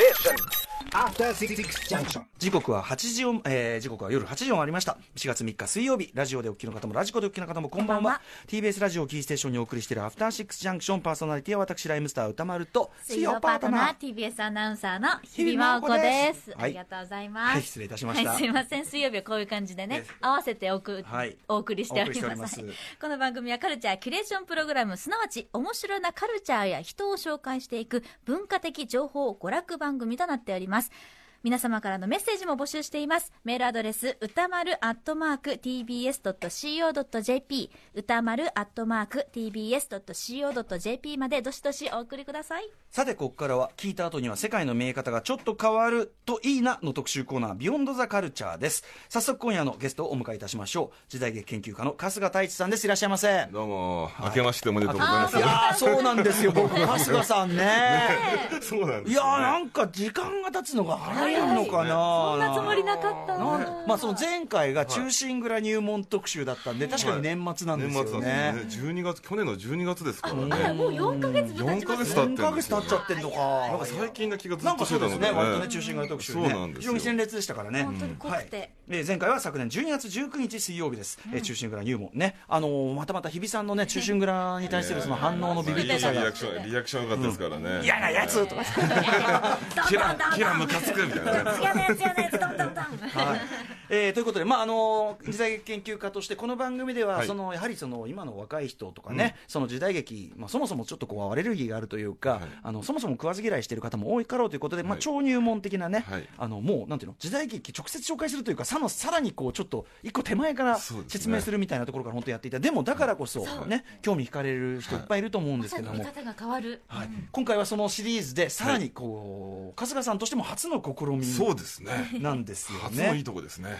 station. 時刻は8時を、えー時刻は夜8時を回りました。4月3日水曜日ラジオでお聞きの方もラジコでお聞きの方もこんばんは。こんばんは。TBS ラジオをキーステーションにお送りしているアフターシックスジャンクションパーソナリティは私ライムスター歌丸と水曜パートナー。TBS アナウンサーの日比真央子です。はい。ありがとうございます。はい失礼いたしました。はい、すいません。水曜日はこういう感じでね合わせておく、はい。お送りしておりま。す。この番組はカルチャーキュレーションプログラム、すなわち面白なカルチャーや人を紹介していく文化的情報娯楽番組となっております。ます。皆様からのメッセージも募集しています。メールアドレス、歌丸アットマーク tbs.co.jp 歌丸アットマーク tbs.co.jp までどしどしお送りください。さてここからは聞いた後には世界の見え方がちょっと変わるといいなの特集コーナービヨンドザカルチャーです早速今夜のゲストをお迎えいたしましょう時代劇研究家の春日太一さんですいらっしゃいませどうも、明けましておめでとうございます。いやーそうなんですよ僕春日さんね そうなんですね。やーなんか時間が経つのが早いのかな。そんなつもりなかった。まあその前回が中心蔵入門特集だったんで確かに年末なんですよ年末ねなんですね。12月、去年の12月ですからね。もう4ヶ月も経ち4ヶます月経って4ヶ月経っちゃってんのか。なんか最近な気がずなんかっとしてたので、そうですね、割とね、中心街特集ね、そうなんですよ。非常に鮮烈でしたからね、本当に濃くて。はい。えー前回は昨年12月19日水曜日です、えー中心蔵入門。ね、あのーまたまた日比さんのね、中心蔵に対するその反応のビビッとさが。リアク、ション、リアクションがかったですからね。嫌なやつとか、キラ、キラムカつくみたいなね。嫌なやつ嫌なやつどんどんどんはいえーということで、まああのー時代劇研究家として、この番組では、はい。そのやはりその今の若い人とかね、その時代劇、まあ、そもそもちょっとこうアレルギーがあるというか、はい。あのそもそも食わず嫌いしている方も多いかろうということで、まあ、はい。超入門的なね、はい。あのもうなんていうの、時代劇、直接紹介するというか、さのさらにこうちょっと一個手前から説明するみたいなところから本当やっていた、でもだからこそ、ね、興味惹かれる人いっぱいいると思うんですけども。見方が変わる。はい、今回はそのシリーズでさらにこう、春日さんとしても初の試みそうですね。なんですよね。初のいいとこですね。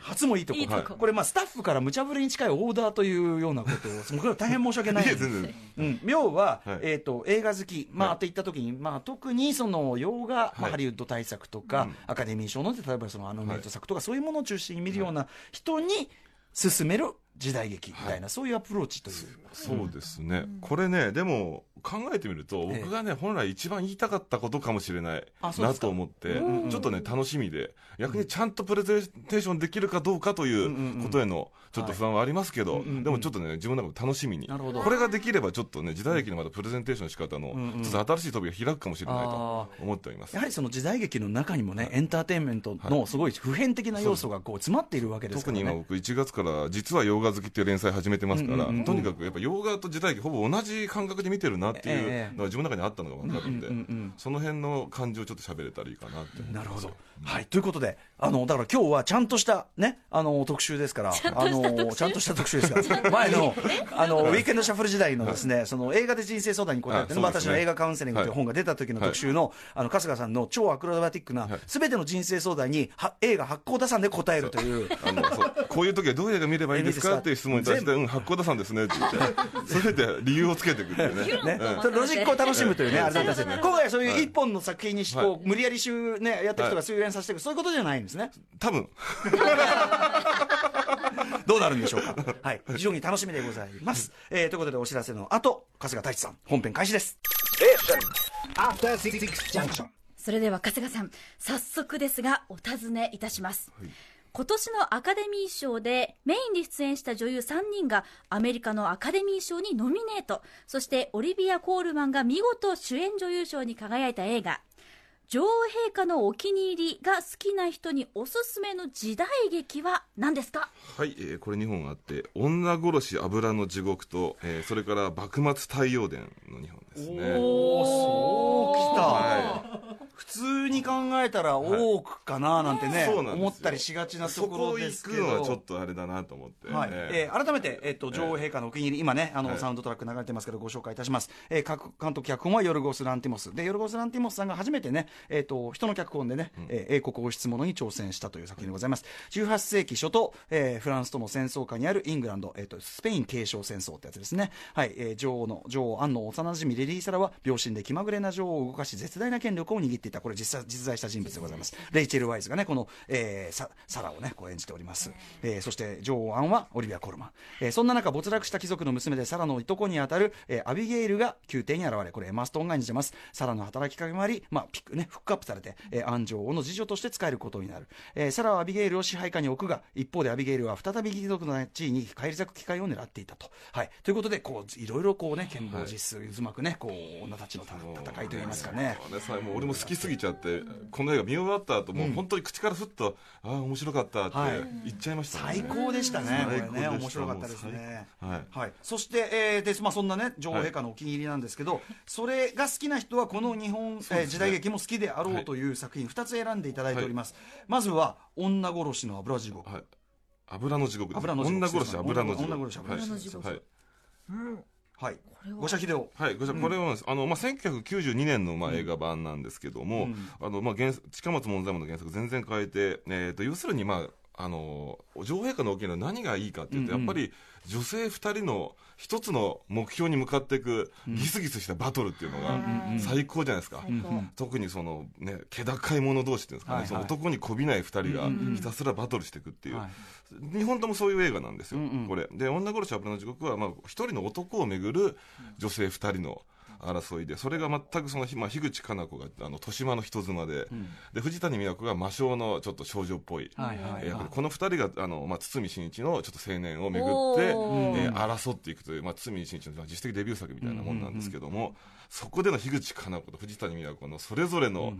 初もいいとこ。こ。これまあスタッフから無茶ぶりに近いオーダーというようなことをそのこれは大変申し訳ないいえ、全然。うん、要は、はい。えー、と映画好き、まあはい。って言った時に、まあ、特にその洋画、ハリウッド大作とか、うんアカデミー賞の例えばそのアノメイト作とか、そういうものを中心に見るような人に勧める時代劇みたいな、そういうアプローチという。そうですね。これね、でも、考えてみると、ええ。僕がね、本来一番言いたかったことかもしれないなと思って、うんちょっとね、楽しみで、逆にちゃんとプレゼンテーションできるかどうかということへの、ちょっと不安はありますけど、でもちょっとね、自分の中で楽しみに。これができれば、ちょっとね、時代劇のまたプレゼンテーションの仕方のちょっと新しい扉が開くかもしれないあと思っております。や。はりその時代劇の中にもね、エンターテインメントのすごい普遍的な要素がこう詰まっているわけですからね。特に今僕1月から実は洋画好きっていう連載始めてますから、とにかくやっぱ洋画と時代劇ほぼ同じ感覚で見てるなってえいうえのが自分の中にあったのが分かるんで、その辺の感じをちょっと喋れたらいいかなって。なるほど。はい。ということで、あの、だから今日はちゃんとしたね、あの、特集ですから、あの、ちゃんとした特集ですから、前の、あの、ウィークエンドシャッフル時代のですね、その映画で人生相談に答えて私の映画カウンセリングという本が出た時の特集の、あの、春日さんの超アクロバティックな、すべての人生相談に、は映画発行打算で答えるという、あのこういう時はどういう映画見ればいいんですかっていう質問に対して、うん、発行田さんですねって言って、それで理由をつけてくっていうね。ね、それロジックを楽しむというね、うんあれだったんですけど今回はそういう一本の作品にし、はいこう、無理やり集ね、やった人がはい終演させていく、そういうことじゃないんですね。多分、どうなるんでしょうか。はい。非常に楽しみでございます。えー、ということでお知らせの後、春日太一さん、本編開始です。After Six Junction. それでは春日さん、早速ですがお尋ねいたします。今年のアカデミー賞でメインで出演した女優3人がアメリカのアカデミー賞にノミネート。そしてオリビア・コールマンが見事主演女優賞に輝いた映画。女王陛下のお気に入りが好きな人におすすめの時代劇は何ですか？はい、えーこれ2本あって、女殺し油の地獄と、えーそれから幕末太陽伝の2本ですね。おー、そうきた。は普通に考えたら多くかななんてね、そうなんですよ。思ったりしがちなとそここ行くろですけど。のはちょっとあれだなと思って。はい。ええ。ー改めて、えっと女王陛下のお気に入り、今ね、あのはい。サウンドトラック流れてますけど、ご紹介いたします、えー、各監督、脚本はヨルゴス・ランティモス、でヨルゴス・ランティモスさんが初めてね、えっと人の脚本でね、えー英国王室ものに挑戦したという作品でございます、18世紀初頭、えーフランスとの戦争下にあるイングランド、えっとスペイン継承戦争ってやつですね、はい。えー女王の女王アンの幼馴染レディー・サラは、病身で気まぐれな女王を動かし、絶大な権力を握っていた、これ実、実在した人物でございます。レイチェル・ワイズがねこの、えー、ササラをねこう演じております、えーそして女王アンはオリビア・コルマン、えーそんな中没落した貴族の娘でサラのいとこにあたる、えーアビゲイルが宮廷に現れこれエマストーンが演じてます。サラの働きかけもあり、まあピックね、フックアップされて、えーアン女王の侍女として仕えることになる、えーサラはアビゲイルを支配下に置くが一方でアビゲイルは再び貴族の地位に返り咲く機会を狙っていたと、はい、ということでこういろいろこうね権謀術数渦巻くねこう女たちの戦いといいますかね。ね。も俺も好きすぎちゃってこの映画見終わった後もう本当に口からふっと「ああ面白かった」ってはい。言っちゃいました最高でしたね、これね、最高でした。面白かったですね。はい、そして、えーでまあ、そんなね、女王陛下のお気に入りなんですけど、それが好きな人は、この日本、ね。えー時代劇も好きであろうという作品、2つ選んでいただいております。まずは、女殺しの油地獄。はい。油の地獄です油の地獄。女殺し油の地獄。女殺し油の地獄。はいはい。れは。五社秀夫。はい、こちらこれは、あのまあ、1992年の、まあ、映画版なんですけども、あのまあ、原近松門左衛門の原作全然変えて、えー、と要するに、まあ、あの女王陛下の大きな何がいいかっていうと、やっぱり女性2人の一つの目標に向かっていくギスギスしたバトルっていうのが最高じゃないですか。最高。特にそのね気高い者同士っていうんですかね、はいはい。その男にこびない2人がひたすらバトルしていくっていう、はい。日本ともそういう映画なんですよ、うんうん。これ。で女殺し油の地獄はまあ一人の男をめぐる女性2人の争いでそれが全くその、まあ、樋口加奈子があの豊島の人妻で,、で藤谷美和子が魔性のちょっと少女っぽいはいはい役でこの2人があの、まあ、堤真一のちょっと青年をめぐって、えー争っていくという、まあ、堤真一の実質的デビュー作みたいなもんなんですけども、そこでの樋口加奈子と藤谷美和子のそれぞれの、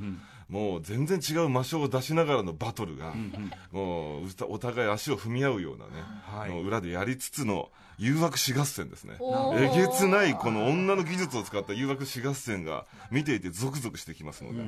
もう全然違う魔性を出しながらのバトルが、もううたお互い足を踏み合うようなね、はい。の裏でやりつつの誘惑死合戦ですね。えげつないこの女の技術を使った誘惑死合戦が見ていてゾクゾクしてきますのでね、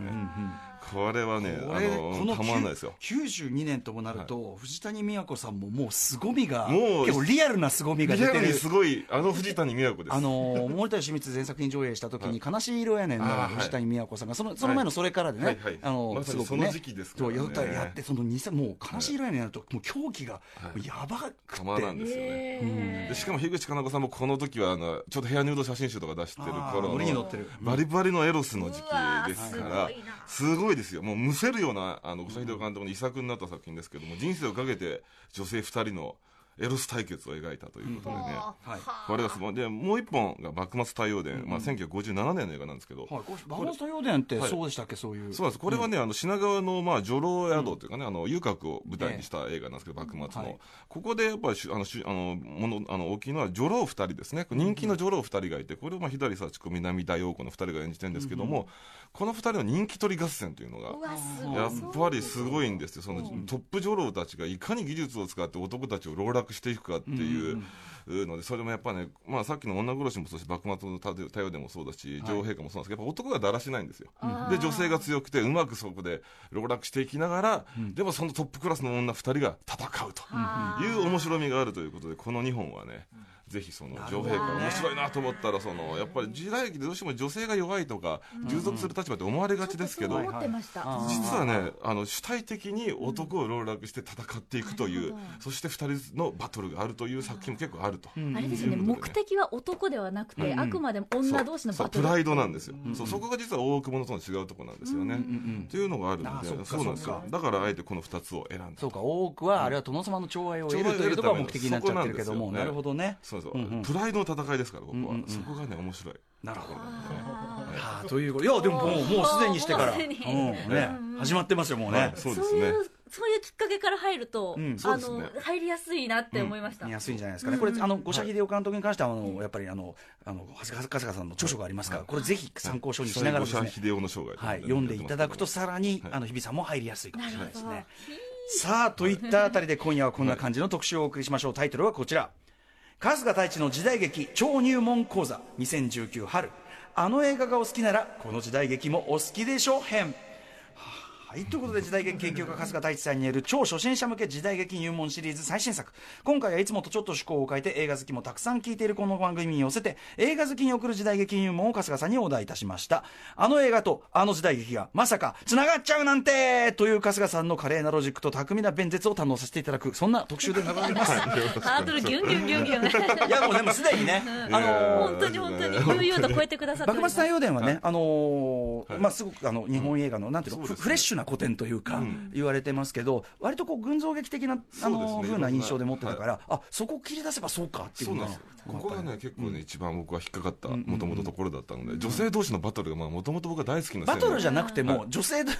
これはねこれあのこのたまらないですよ。92年ともなると、藤谷美和子さんももう凄みがもう結構リアルな凄みがリ出てる。アルにすごいあの藤谷美和子です。あのー森田義満前作品上映した時に「悲しい色やねん」の藤谷美和子さんが。そのその前のそれからでね、はいはい。あのーまさすごくね。にその時期ですからね。そうやったやってその2000もう悲しい色やねんやるともう狂気がやばくて、たまらんですよね、しかも樋口加奈子さんもこの時はあのちょっと部屋ヌード写真集とか出してる頃あー乗りに乗ってる。バリバリのエロスの時期ですからすごいですよ。もうむせるようなあの五社秀夫監督の遺作になった作品ですけども人生をかけて女性2人のエロス対決を描いたということでね、はい。これがすごい。でもう一本が幕末太陽伝、まあ、1957年の映画なんですけど、はい、これバモスト陽伝ってはいそうでしたっけ、そういう。そうなんです。これはね、あの品川の、まあ、女郎宿というかね、あの遊郭を舞台にした映画なんですけど、幕末の、はい。ここでやっぱりしあのしあのものあの大きいのは女郎2人ですね、人気の女郎2人がいて、これをまあ左幸子、南田陽子の2人が演じてるんですけども、この2人の人気取り合戦というのがやっぱりすごいんですよ、そのトップ女郎たちがいかに技術を使って男たちを籠絡していくかっていうので、それもやっぱね、まあ、さっきの女殺しもそうだし、幕末の太陽でもそうだし、女王陛下もそうなんですけど、やっぱ男がだらしないんですよ。で、女性が強くて、うまくそこで籠絡していきながら、でもそのトップクラスの女2人が戦うという面白みがあるということで、この2本はね、ぜひその女王陛下面白いなと思ったらそのやっぱり時代劇でどうしても女性が弱いとか従属する立場って思われがちですけど、そう思ってました、はい。実はねあの主体的に男を籠絡して戦っていくという、そして2人のバトルがあるという作品も結構あると、あれですよね目的は男ではなくて、あくまでも女同士のバトル。そうプライドなんですよ、そう。そこが実は大久保のとの違うところなんですよね、っていうのがあるのであそうなんですよ。だからあえてこの2つを選んだ。そうか多くはあれは殿様の寵愛を得るというところが目的になっちゃってるけども、なるほどね。そうそう、プライドの戦いですからここは、そこがね面白い。なるほど。あはあということ。いやでももうもうすでにしてから、もうんね、始まってますよもうね、はいそうですね。そういうそういうきっかけから入ると、んあのね。入りやすいなって思いました、見やすいんじゃないですかね、これ、あの五社秀夫監督に関しては、あのやっぱりあのあの長谷川さんの著書がありますから、これ、ぜひ参考書にしながらですね、秀夫の生涯はい、読んでいただくと、さらに、はい。あの日比さんも入りやすいかもしれないですね。さあといったあたりで、今夜はこんな感じの特集をお送りしましょう、タイトルはこちら、春日太一の時代劇超入門講座2019春、あの映画がお好きなら、この時代劇もお好きでしょ編。ははい、ということで時代劇研究家春日大地さんによる超初心者向け時代劇入門シリーズ最新作。今回はいつもとちょっと趣向を変えて映画好きもたくさん聞いているこの番組に寄せて映画好きに送る時代劇入門を春日さんにお題いたしました。あの映画とあの時代劇がまさかつながっちゃうなんてという春日さんの華麗なロジックと巧みな弁舌を堪能させていただくそんな特集でございます。ハードルギュンギュンギュンギュン。いやもうでもすでにね、あのー本当に本当に悠々と超えてくださって幕末太陽伝はね、あのーはいまあ、すごくあの日本映画の、なんていうの、フレッシュな古典というか、ん。言われてますけど、割とこう群像劇的な、あそうですね。の風な印象で持ってたから、あそこを切り出せばそうかっていうの。ここがね、結構ね、一番僕は引っかかった、もともとところだったので、女性同士のバトルが、まあ、もともと僕は大好きなバトルじゃなくても、はい女性ど、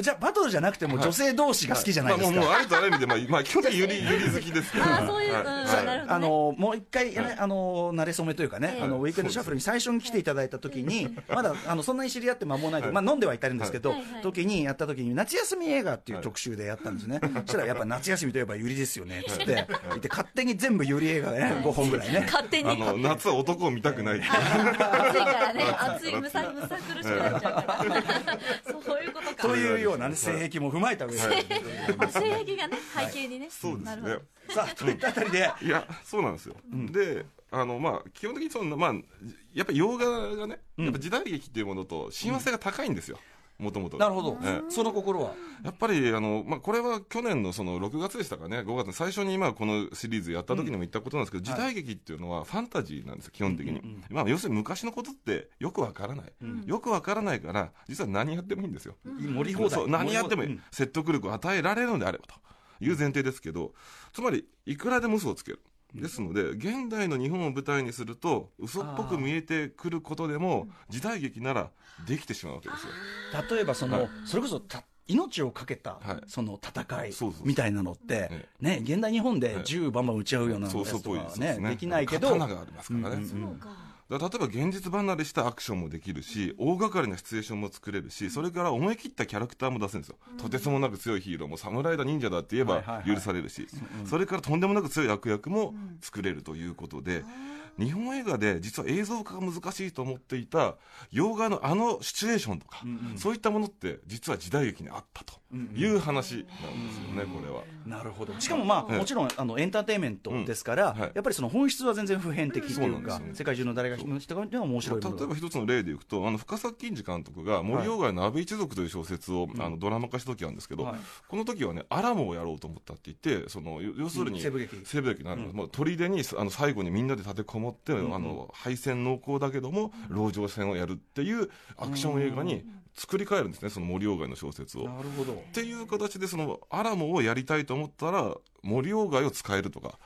じゃあバトルじゃなくても、女性同士が好きじゃないですか。まあもう、もうありとあらゆる意味で、まあ、まあ、基本的に ゆり、ゆり好きですけど。あーそういうはうんはい。なるほどあのもう一回、ねあの慣れ初めというかね、ええ。あのウィークエンドシャッフルに最初に来ていただいた時に、まだあのそんなに知り合って間もない。と、まあ、飲んではいたんですけど、時にやった時に夏休み映画っていう特集でやったんですね、そしたらやっぱ夏休みといえばゆりですよねっつって、言って勝手に全部ゆり映画ね5本ぐらいね。勝手に。あの、夏は男を見たくない。暑いからね。暑いむさむさ苦しくなっちゃうから。そういうことか。というような、ね、性癖も踏まえた上で、性癖がね背景にね。そうですね。なるほど。さあといったあたりで、いや、そうなんですよ。で、あの、まあ、基本的にその、まあ、やっぱり洋画がね、やっぱ時代劇っていうものと親和性が高いんですよ。もともと。なるほど、ええ。その心は？やっぱりあの、まあ、これは去年のその6月でしたかね、5月に最初にまあこのシリーズやった時にも言ったことなんですけど、時代劇っていうのはファンタジーなんですよ、基本的に。まあ、要するに昔のことってよくわからない、よくわからないから、実は何やってもいいんですよ。盛り放題。何やってもいい、うん。説得力を与えられるのであればという前提ですけど、つまり、いくらでも嘘をつける。ですので、現代の日本を舞台にすると、嘘っぽく見えてくることでも、時代劇ならできてしまうわけですよ。例えばその、はい。それこそた命を懸けた、はい。その戦いみたいなのって、えね、現代日本でええ。銃バンバン撃ち合うようなやつとかはですね。ねできないけど、刀がありますからね。例えば現実離れしたアクションもできるし大掛かりなシチュエーションも作れるしそれから思い切ったキャラクターも出せるんですよ、とてつもなく強いヒーローも侍だ忍者だって言えば許されるし、それからとんでもなく強い悪役も作れるということで、日本映画で実は映像化が難しいと思っていた洋画のあのシチュエーションとか、そういったものって実は時代劇にあったという話なんですよね、これは。なるほど。しかもまあ、ええ。もちろんあのエンターテインメントですから、うん。はい。やっぱりその本質は全然普遍的というか、ね。世界中の誰が人がでも面白い例えば一つの例でいくと、あの深作金次監督が森鴎外の安倍一族という小説を、あのドラマ化した時なんですけど、はい。この時はね、アラモをやろうと思ったって言って、その要要するに、うん。西部劇。西部劇になる、もう砦にあの最後にみんなで立てこもって、あの敗戦濃厚だけども、籠城戦をやるっていうアクション映画に作り変えるんですね、その森鴎外の小説を。なるほど。っていう形でそのアラモをやりたいと思ったら森鴎外を使えるとか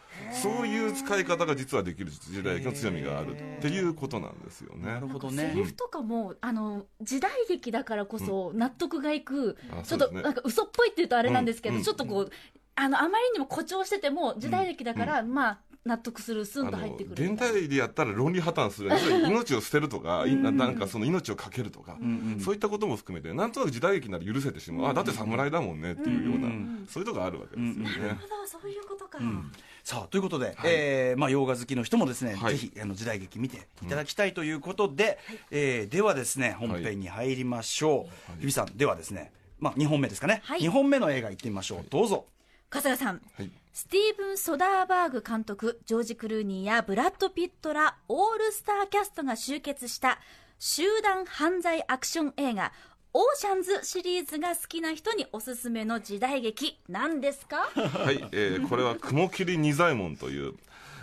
そういう使い方が実はできる時代劇の強みがあるっていうことなんですよね。なる。ほどセねリフとかもあの時代劇だからこそ納得がいく、あちょっとね。なんか嘘っぽいって言うとあれなんですけど、うんうん。ちょっとこうあのあまりにも誇張してても時代劇だから、まあ納得するスンと入ってくる現代でやったら論理破綻する。命を捨てるとか、いななんかその命をかけるとか、そういったことも含めてなんとなく時代劇なら許せてしまう、あだって侍だもんねっていうような、そういうとこがあるわけですよね。なるほどそういうことか、さあということで、えーまあ、洋画好きの人もですね、はい。ぜひあの時代劇見ていただきたいということで、えーではですね本編に入りましょう、日比さんではですね、まあ、2本目ですかね、はい。2本目の映画いってみましょう。どうぞ。春日さん。はいスティーブン・ソダーバーグ監督ジョージ・クルーニーやブラッド・ピットらオールスターキャストが集結した集団犯罪アクション映画オーシャンズシリーズが好きな人におすすめの時代劇なんですか？はい、えーこれは雲霧仁左衛門という、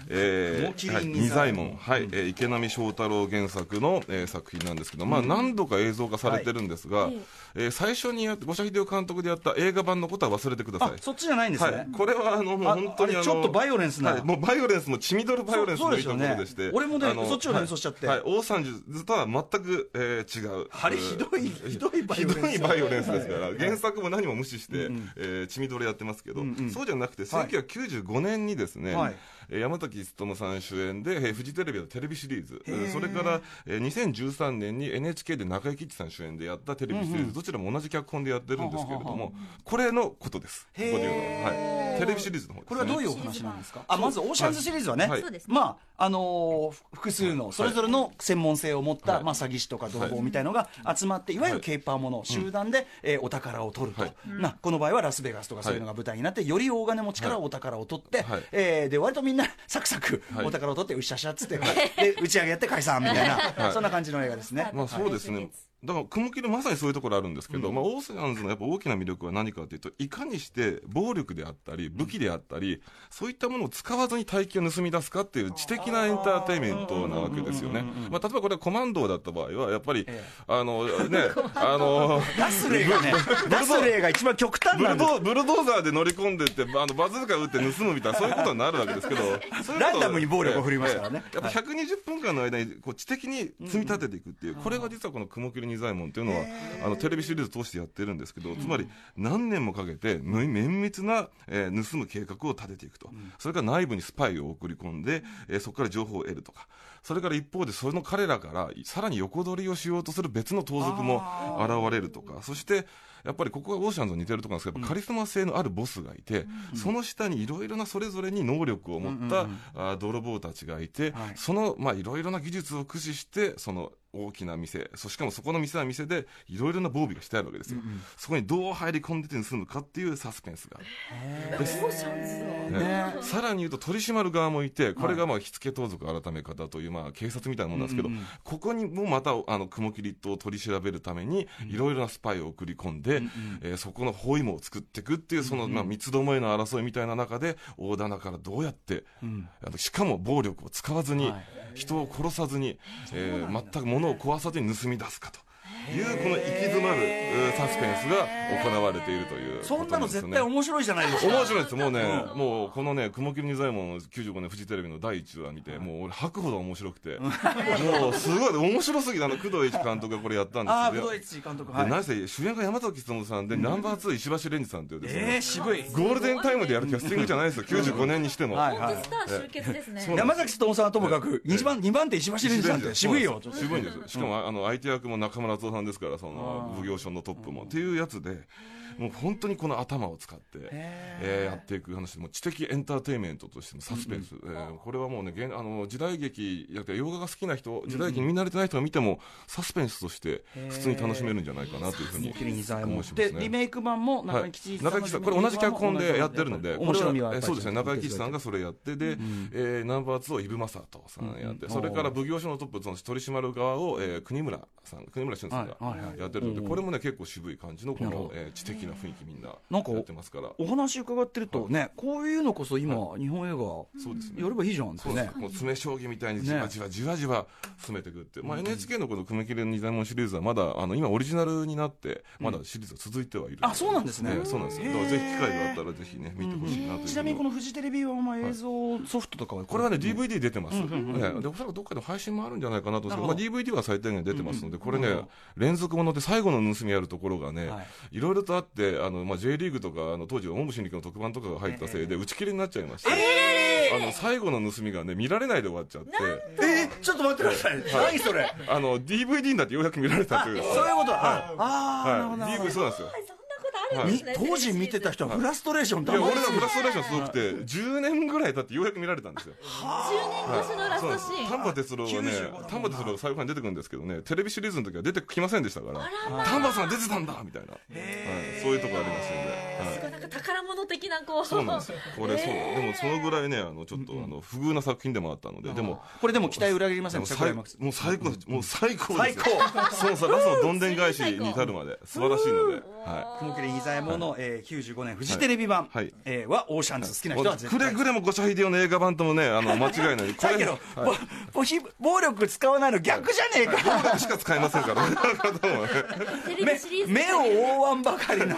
えーはい、仁左衛門。はい、えー池波正太郎原作の、えー作品なんですけど、まあ何度か映像化されてるんですが、はい。えー最初にやって五社秀夫監督でやった映画版のことは忘れてください。あそっちじゃないんですね、はい、これはあのもうあ本当にちょっとバイオレンスな。はい、もうバイオレンスも血みどろバイオレンスのいいところでして。ね俺もねそっちを連想しちゃって。はい、はいオーシャンズとは全く、えー違う。あれひどいひどいバイオレンス。ひどいバイオレンスですから、原作も何も無視して、えー血みどれやってますけど、そうじゃなくて、はい。1995年にですね、はい。えー山崎木勉さん主演で、えーフジテレビのテレビシリーズ、えーそれから、えー2013年に NHK で中井貴一さん主演でやったテレビシリーズ、どちらも同じ脚本でやってるんですけれども、これのことです、ここで言うのは、はい、テレビシリーズの方です、ね、これはどういうお話なんですか？あまずオーシャンズシリーズはね、はい。まああのーふ複数のそれぞれの専門性を持った、はい。まあ、詐欺師とか泥棒みたいのが集まって、い、わゆるケーパーもの、集団で、えーお宝を取ると、はい。なこの場合はラスベガスとかそういうのが舞台になって、より大金持ちからお宝を取って、はい。えーで割とみんなサクサクはいお宝を取ってうっしゃしゃっつって、で打ち上げやって解散みたいな、はいそんな感じの映画ですね。まあそうですね。だから、雲霧まさにそういうところあるんですけど、まあ、オーシャンズのやっぱ大きな魅力は何かというと、いかにして暴力であったり、武器であったり、そういったものを使わずに大金を盗み出すかっていう知的なエンターテインメントなわけですよね。まあ、例えばこれコマンドーだった場合は、やっぱり、え あの、ね、あの、出す例がね、出す例が一番極端なんです。ドブルドーザーで乗り込んでって、あのバズーカ撃って盗むみたいな、そういうことになるわけですけど、ランダムに暴力を振りますからね。ええやっぱ120分間の間にこう知的に積み立てていくっていう、これが実はこの雲霧仁左衛門っていうのは、あのテレビシリーズ通してやってるんですけど、つまり何年もかけて、む綿密な、えー盗む計画を立てていくと、それから内部にスパイを送り込んで、えーそこから情報を得るとか。それから一方で、その彼らからさらに横取りをしようとする別の盗賊も現れるとか、そして、やっぱりここがオーシャンズと似てるところなんですけど、カリスマ性のあるボスがいて、その下にいろいろなそれぞれに能力を持った、あー泥棒たちがいて、はい。その、まあ、いろいろな技術を駆使して、その大きな店、そしかもそこの店は店で、いろいろな防備がしてあるわけですよ。そこにどう入り込んでて盗むかっていうサスペンスがある。でさらに言うと取り締まる側もいて、これがまあ火付盗賊改め方というまあ警察みたいなものなんですけど、ここにもまたあの雲霧と取り調べるために、いろいろなスパイを送り込んで、えーそこの包囲網を作っていくっていう、そのまあ三つどもえの争いみたいな中で、大棚からどうやって、あのしかも暴力を使わずに、はい。人を殺さずに、えー全く物ものを壊さずに盗み出すかと。いうこの行き詰まるえーサスペンスが行われているということそんなの絶対面白いじゃないですか。面白いです。もうね、もうこのね、雲霧仁左衛門95年フジテレビの第1話見て、もう俺吐くほど面白くて、もうすごい面白すぎて、あの、工藤一監督がこれやったんですああ、よ。武道一監督。ではい。何せ主演が山崎努さんで、ナンバー2石橋蓮司さんというですね、えー、渋い。ゴールデンタイムでやるキャスティングじゃないですよ、95年にしても。はいはい本当スター集結ですね山崎努さんはともかく、二番、二番手石橋蓮司さんって渋いよ。渋いんですよ。しかも、あの、相手役も中村敦夫さんですから、その、奉行所のトップも。っていうやつで、もう本当にこの頭を使って、えーやっていく話で、もう知的エンターテインメントとしてのサスペンス。えーこれはもうね、現あの、時代劇、や洋画が好きな人、時代劇に見慣れてない人が見ても、サスペンスとして、普通に楽しめるんじゃないかなというふうに思いますで、ね。リメイク版も中はい井貴一、さん、これ同じ脚本でやってるので、面白みはそうですね、中井貴一さんが。がそれやって、で、えーナンバー2をイブ・マサトさんやって、それから奉行所のトップ、その取り締まる側を、えー国村さん、国村俊さんがはいはいはい。やってるので、これもね、結構渋い感じの、このえー知的な雰囲気みんななんかやってますから。お話伺ってるとね、こういうのこそ今、日本映そうですね。画、やればいいじゃんってね。そうです。もう詰将棋みたいにじわじわじわじわ進めていくって、まあ、NHK のこの「雲霧仁左衛門」シリーズはまだあの今オリジナルになってまだシリーズは続いてはいる、あそうなんですね。ええそうなんですよ。だからぜひ機会があったらぜひね見てほしいなというちなみにこのフジテレビはまあ映像ソフトとかはこれはね、DVD 出てます、ええ。でおそらくどっかで配信もあるんじゃないかなと。思うんですけど、まあ、DVD は最低限出てますので、これね、連続もので最後の盗みやるところがね、はい。いろいろとあって、あのまあ、J リーグとか、あの当時、オウム真理教の特番とかが入ったせいで、打ち切りになっちゃいまして、あの最後の盗みがね、見られないで終わっちゃって、えーちょっと待ってください。何それ。あの DVD になってようやく見られたという。そういうこと。ああーなるほはい、ど。なるほ DV そうなんですよ。るんですね当時見てた人はフラストレーションいや、俺のフラストレーションすごくて、10年ぐらい経ってようやく見られたんですよ。10年越しのラストシーン丹波哲郎はね95、丹波哲郎が最後に出てくるんですけどね、テレビシリーズの時は出てきませんでしたから、丹波さんが出てたんだみたいな、はい、そういうとこありますので、はいすごいなんか宝物的なこう。そうなんですよ。これ、そう、でもそのぐらいね、あの、ちょっと、あの、不遇な作品でもあったので、でも、これでも期待裏切りませんもう最高です、もう最高ですよ。最そうさ、ラストのどんでん返しに至るまで、素晴らしいので、は雲霧仁左衛門の、えー、95年フジテレビ版、はい。えーはオーシャンズ好きな人は絶対。くれぐれも五社秀夫の映画版ともね、あの、間違いない。これ、暴力使わないの逆じゃねえか。しか使えませんから、ね、テレビシリーズ目を覆わんばかりの。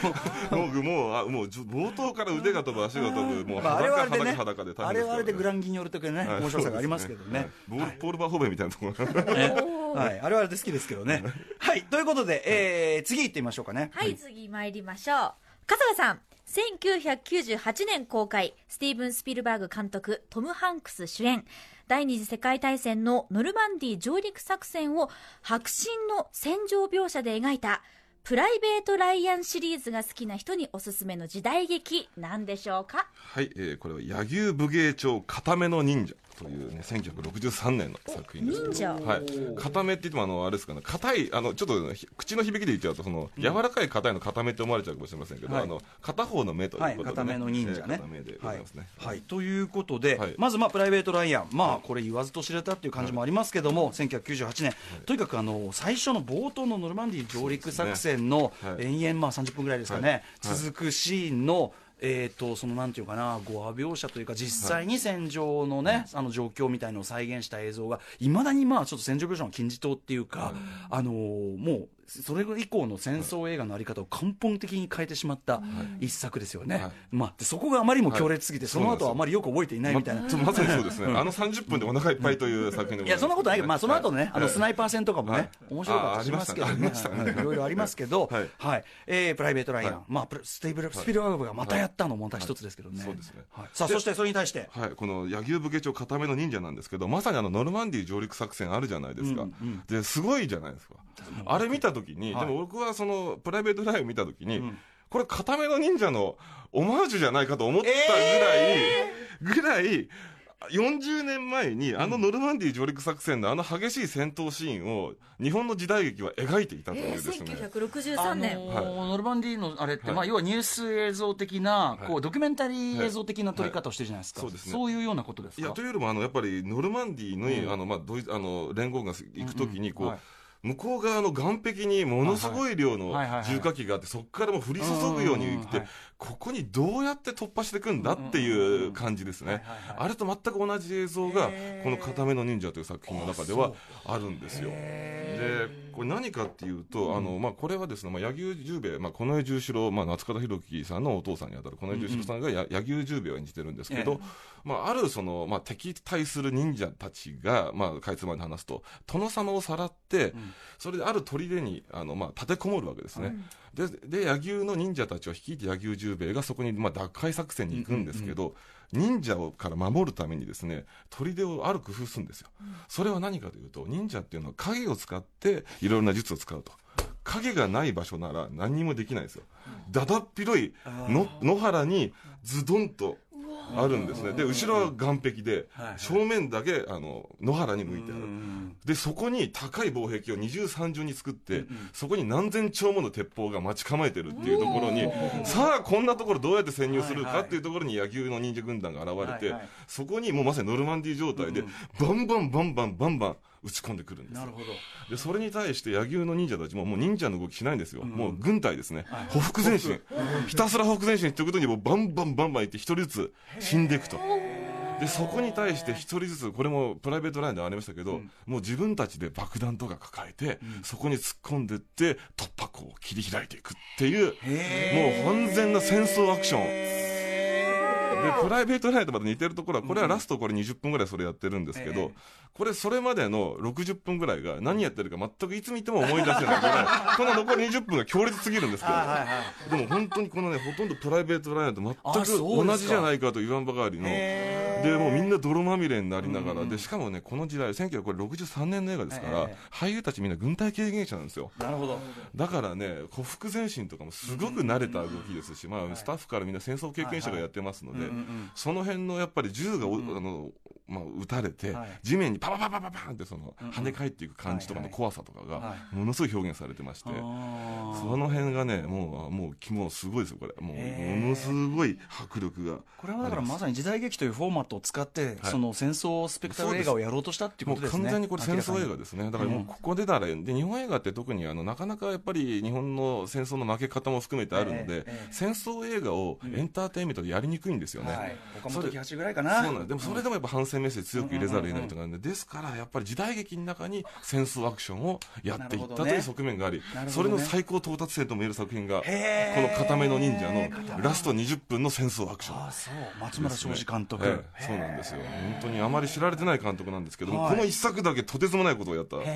僕もう、あもう、冒頭から腕が飛ぶ、足が飛ぶ、もう裸、裸、裸で大あれはあ変ですかられでグランギによるときね、はい。面白さがありますけどね。ボールポール・バーホーベンみたいなところ。ね。はい、あれはあれで好きですけどね。はい、ということで、えー、次行ってみましょうかね。はい、次参りましょう。笠賀さん、1998年公開、スティーブン・スピルバーグ監督、トム・ハンクス主演、第二次世界大戦のノルマンディー上陸作戦を迫真の戦場描写で描いた、プライベート・ライアンシリーズが好きな人におすすめの時代劇なんでしょうか？はい、えーこれは柳生武芸帳固めの忍者。というね1963年の作品です。はい。固めって言ってもあのあれですかね。硬いあのちょっとひ口の響きで言っちゃうとその、柔らかい硬いの固めって思われちゃうかもしれませんけど、はい。あの片方の目ということで、ね。はい、固めの忍者ね。えー固めでございますね、はい。はい。ということで、はい。まず、まあ、プライベート・ライアン、まあ、これ言わずと知れたっていう感じもありますけども、1998年、とにかくあの最初の冒頭のノルマンディー上陸作戦の延々、まあ、30分ぐらいですかね、はい。続くシーンの、えー、とそのなんていうかな、語話描写というか、実際に戦場のね、あの状況みたいのを再現した映像が、いまだにまあちょっと戦場描写の金字塔っていうか、あのーもう、それ以降の戦争映画のあり方を根本的に変えてしまった一作ですよね、はい。まあ、でそこがあまりにも強烈すぎて、はいその後はあまりよく覚えていないみたいな。ままさにそうですね、あの30分でお腹いっぱいという作品でございます、いやそんなことないけど、まあ、その後ね、あのはいスナイパー戦とかもね、はい。面白かったりしますけどね、いいろいろありますけど、ははい。いえープライベート・ライアン、はい。まあ、スティーブル・スピルバーグがまたやったのもまた一つですけどね、そうですね。はいさあそしてそれに対して、はい、この柳生武芸帳固めの忍者なんですけど、まさにあのノルマンディー上陸作戦あるじゃないですか、ですごいじゃないですか、あれ見たときに、はい。でも僕はそのプライベートライブ見たときに、ん。これ、固めの忍者のオマージュじゃないかと思ったぐらい、ぐらい、40年前にあのノルマンディー上陸作戦のあの激しい戦闘シーンを日本の時代劇は描いていたというえですね。ー、1963年、あのーノルマンディーのあれって、はい。まあ、要はニュース映像的な、はい。こうドキュメンタリー映像的な撮り方をしてるじゃないですか、はい。そうですね。いうようなことですか？いやというよりもあのやっぱりノルマンディーに、うん。あのまあドイツあの連合軍が行くときにこう、はい向こう側の岸壁にものすごい量の重火器があって、そこからもう降り注ぐように来てここにどうやって突破していくんだっていう感じですね。あれと全く同じ映像がこの片目の忍者という作品の中ではあるんですよ。へで、これ何かっていうと、あの、まあ、これはですね、まあ、柳生十兵衛、まあ、近衛十四郎、まあ、夏方弘樹さんのお父さんにあたる近衛十四郎さんがや柳生十兵衛を演じてるんですけど、まあ、あるその、まあ、敵対する忍者たちが、まあ、かいつまんで話すと、殿様をさらって、それである砦に、あの、まあ、立てこもるわけですね。で、で、柳生の忍者たちを率いて柳生十兵衛がそこに、まあ、奪回作戦に行くんですけど、忍者をから守るためにですね、砦をある工夫するんですよ。それは何かというと、忍者っていうのは影を使って、いろいろな術を使うと。影がない場所なら何にもできないんですよ。だだっ広いの野原にズドンとあるんですね。で、後ろは岸壁で正面だけ、あの、野原に向いてある。うんで、そこに高い防壁を二重三重に作って、そこに何千丁もの鉄砲が待ち構えてるっていうところに、さあ、こんなところどうやって潜入するかっていうところに野球の忍者軍団が現れてそこにもうまさにノルマンディー状態で、バンバンバンバンバンバン打ち込んでくるんですよ。なるほど。で、それに対して柳生の忍者たちももう忍者の動きしないんですよ。もう軍隊ですね。ほふ前進。ひたすらほふ前進っていうことにもうバンバンバンバンいって一人ずつ死んでいくと。で、そこに対して一人ずつ、これもプライベートラインでありましたけど、もう自分たちで爆弾とか抱えて、そこに突っ込んでって突破口を切り開いていくっていう、もう完全な戦争アクション。で、プライベートラインとまた似てるところは、これはラストこれ20分ぐらいそれやってるんですけど、これそれまでの60分ぐらいが何やってるか全くいつ見ても思い出せない。ぐらい、この残り20分が強烈すぎるんですけど、でも本当にこのね、ほとんどプライベートラインと全あく同じじゃないかと言わんばかりの、へで、もうみんな泥まみれになりながら、で、しかもね、この時代、1963年の映画ですからええ、俳優たちみんな軍隊経験者なんですよ。なるほど。だからね、古腹前進とかもすごく慣れた動きですし、まあ、スタッフからみんな戦争経験者がやってますので、その辺のやっぱり銃がお、あの、まあ、撃たれてはい、地面にパパパパパパンってその、跳ね返っていく感じとかの怖さとかはが、ものすごい表現されてまして、その辺がね、もう、もう、もうすごいですよ、これ。もう、ものすごい迫力が。これはだからまさに時代劇というフォーマットを使って、はい。その戦争スペクタル映画をやろうとしたっていうことですね。完全にこれ戦争映画でですね。だからもうここでだら、で、日本映画って特にあの、なかなかやっぱり日本の戦争の負け方も含めてあるので戦争映画をエンターテインメントでやりにくいんですよね。はい、岡本喜八ぐらいかな。そうなんでもそれでもやっぱ反戦メッセージ強く入れざるを得ないとかなんで、ですからやっぱり時代劇の中に戦争アクションをやっていったという側面があり、なるほそれの最高到達点とも言える作品が、この固めの忍者のラスト20分の戦争アクション。ああ、そう。松村昌司監督。ええそうなんですよ。本当にあまり知られてない監督なんですけども、はい。この一作だけとてつもないことをやったわけ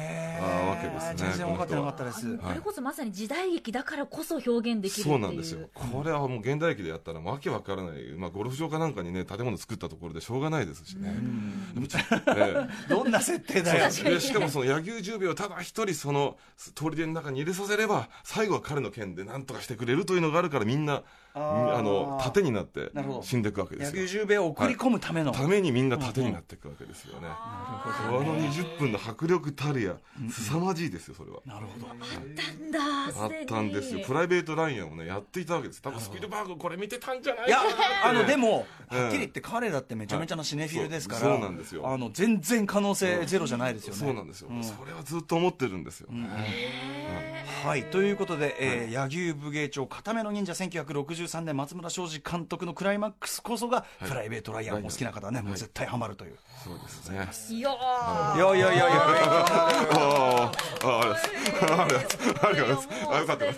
ですね全然分かってなかったこですれこそまさに時代劇だからこそ表現できるっていう。そうなんですよ。これはもう現代劇でやったらわけわからない、まあ、ゴルフ場かなんかにね建物作ったところでしょうがないですしね、ええ どんな設定だよ。でしかもその柳生十兵衛をただ一人その砦の中に入れさせれば最後は彼の剣で何とかしてくれるという。のがあるからみんなあー。あの盾になって死んでいくわけですよ。野球十兵衛を送り込むための、ためにみんな盾になっていくわけですよね、あの20分の迫力たるや凄まじいですよそれは、なるほど。なんだ。あったんですよ。プライベートライアンをねやっていたわけです。多分スピルバーグこれ見てたんじゃないいやあのでも、ええ。はっきり言って彼だってめちゃめちゃなシネフィルですから、そうそうなんですよ。あの全然可能性ゼロじゃないですよね。そうなんですよ、それはずっと思ってるんですよ。ね、はい。ということで、えー柳生武芸長片目の忍者1963年松村昌司監督のクライマックスこそが、い。プライベートライアンお好きな方はね、もう絶対ハマるという。そうですね。いやー。いやいやいやいやありがとうございますありがとうございますあよかったで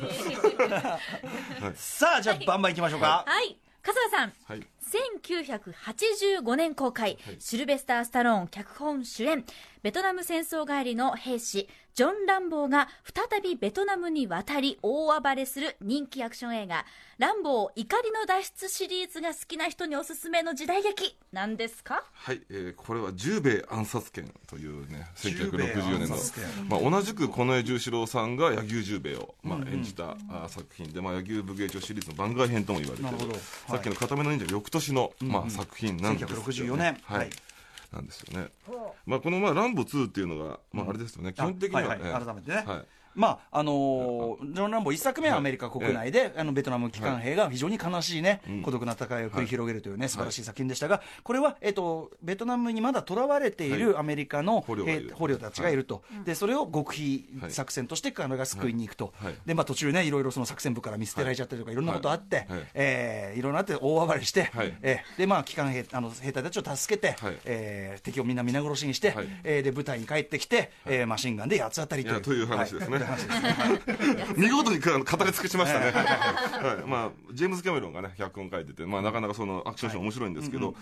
すさあじゃあバンバンいきましょうか。はい笠原さんはい1985年公開、シルベスター・スタロー。ン脚本主演ベトナム戦争帰りの兵士ジョン・ランボーが再びベトナムに渡り大暴れする人気アクション映画「ランボー怒りの脱出」シリーズが好きな人におすすめの時代劇。なんですか？はい、えーこれは十兵衛暗殺権というね1964年の。まあ、同じく近衛十四郎さんが柳生十兵衛を、まあ、演じた、あ作品で、まあ、柳生武芸長シリーズの番外編とも言われているなるほど。さっきの片目の忍者翌年の、まあ、作品なんですけど、1964年。はい、はいなんですよね、まあ、この、まあ「ランボ2」っていうのが、まあ、あれですよね、基本的には、あはいはい。えー改めてね。はいまああのージョン・ランボー一作目はアメリカ国内で、あのベトナム機関兵が非常に悲しいね、孤独な戦いを繰り広げるというね、素晴らしい作品でしたが、これは、えっとベトナムにまだ囚われているアメリカの捕虜たちがいると、でそれを極秘作戦として彼が救いに行くと、はい。でまあ、途中ね、いろいろその作戦部から見捨てられちゃったりとか、いろんなことあって、はい。はい。えーいろんなあって大暴れして、はい。えーでまあ、機関兵あの兵隊たちを助けて、はい。えー敵をみんな皆殺しにして、はい。えーで舞台に帰ってきて、えーマシンガンで八つ当たりという。という話ですね。は話です見事に語り尽くしましたね、はい。まあ、ジェームズ・キャメロンがね脚本書いてて、まあ、なかなかそのアクションシーン面白いんですけど、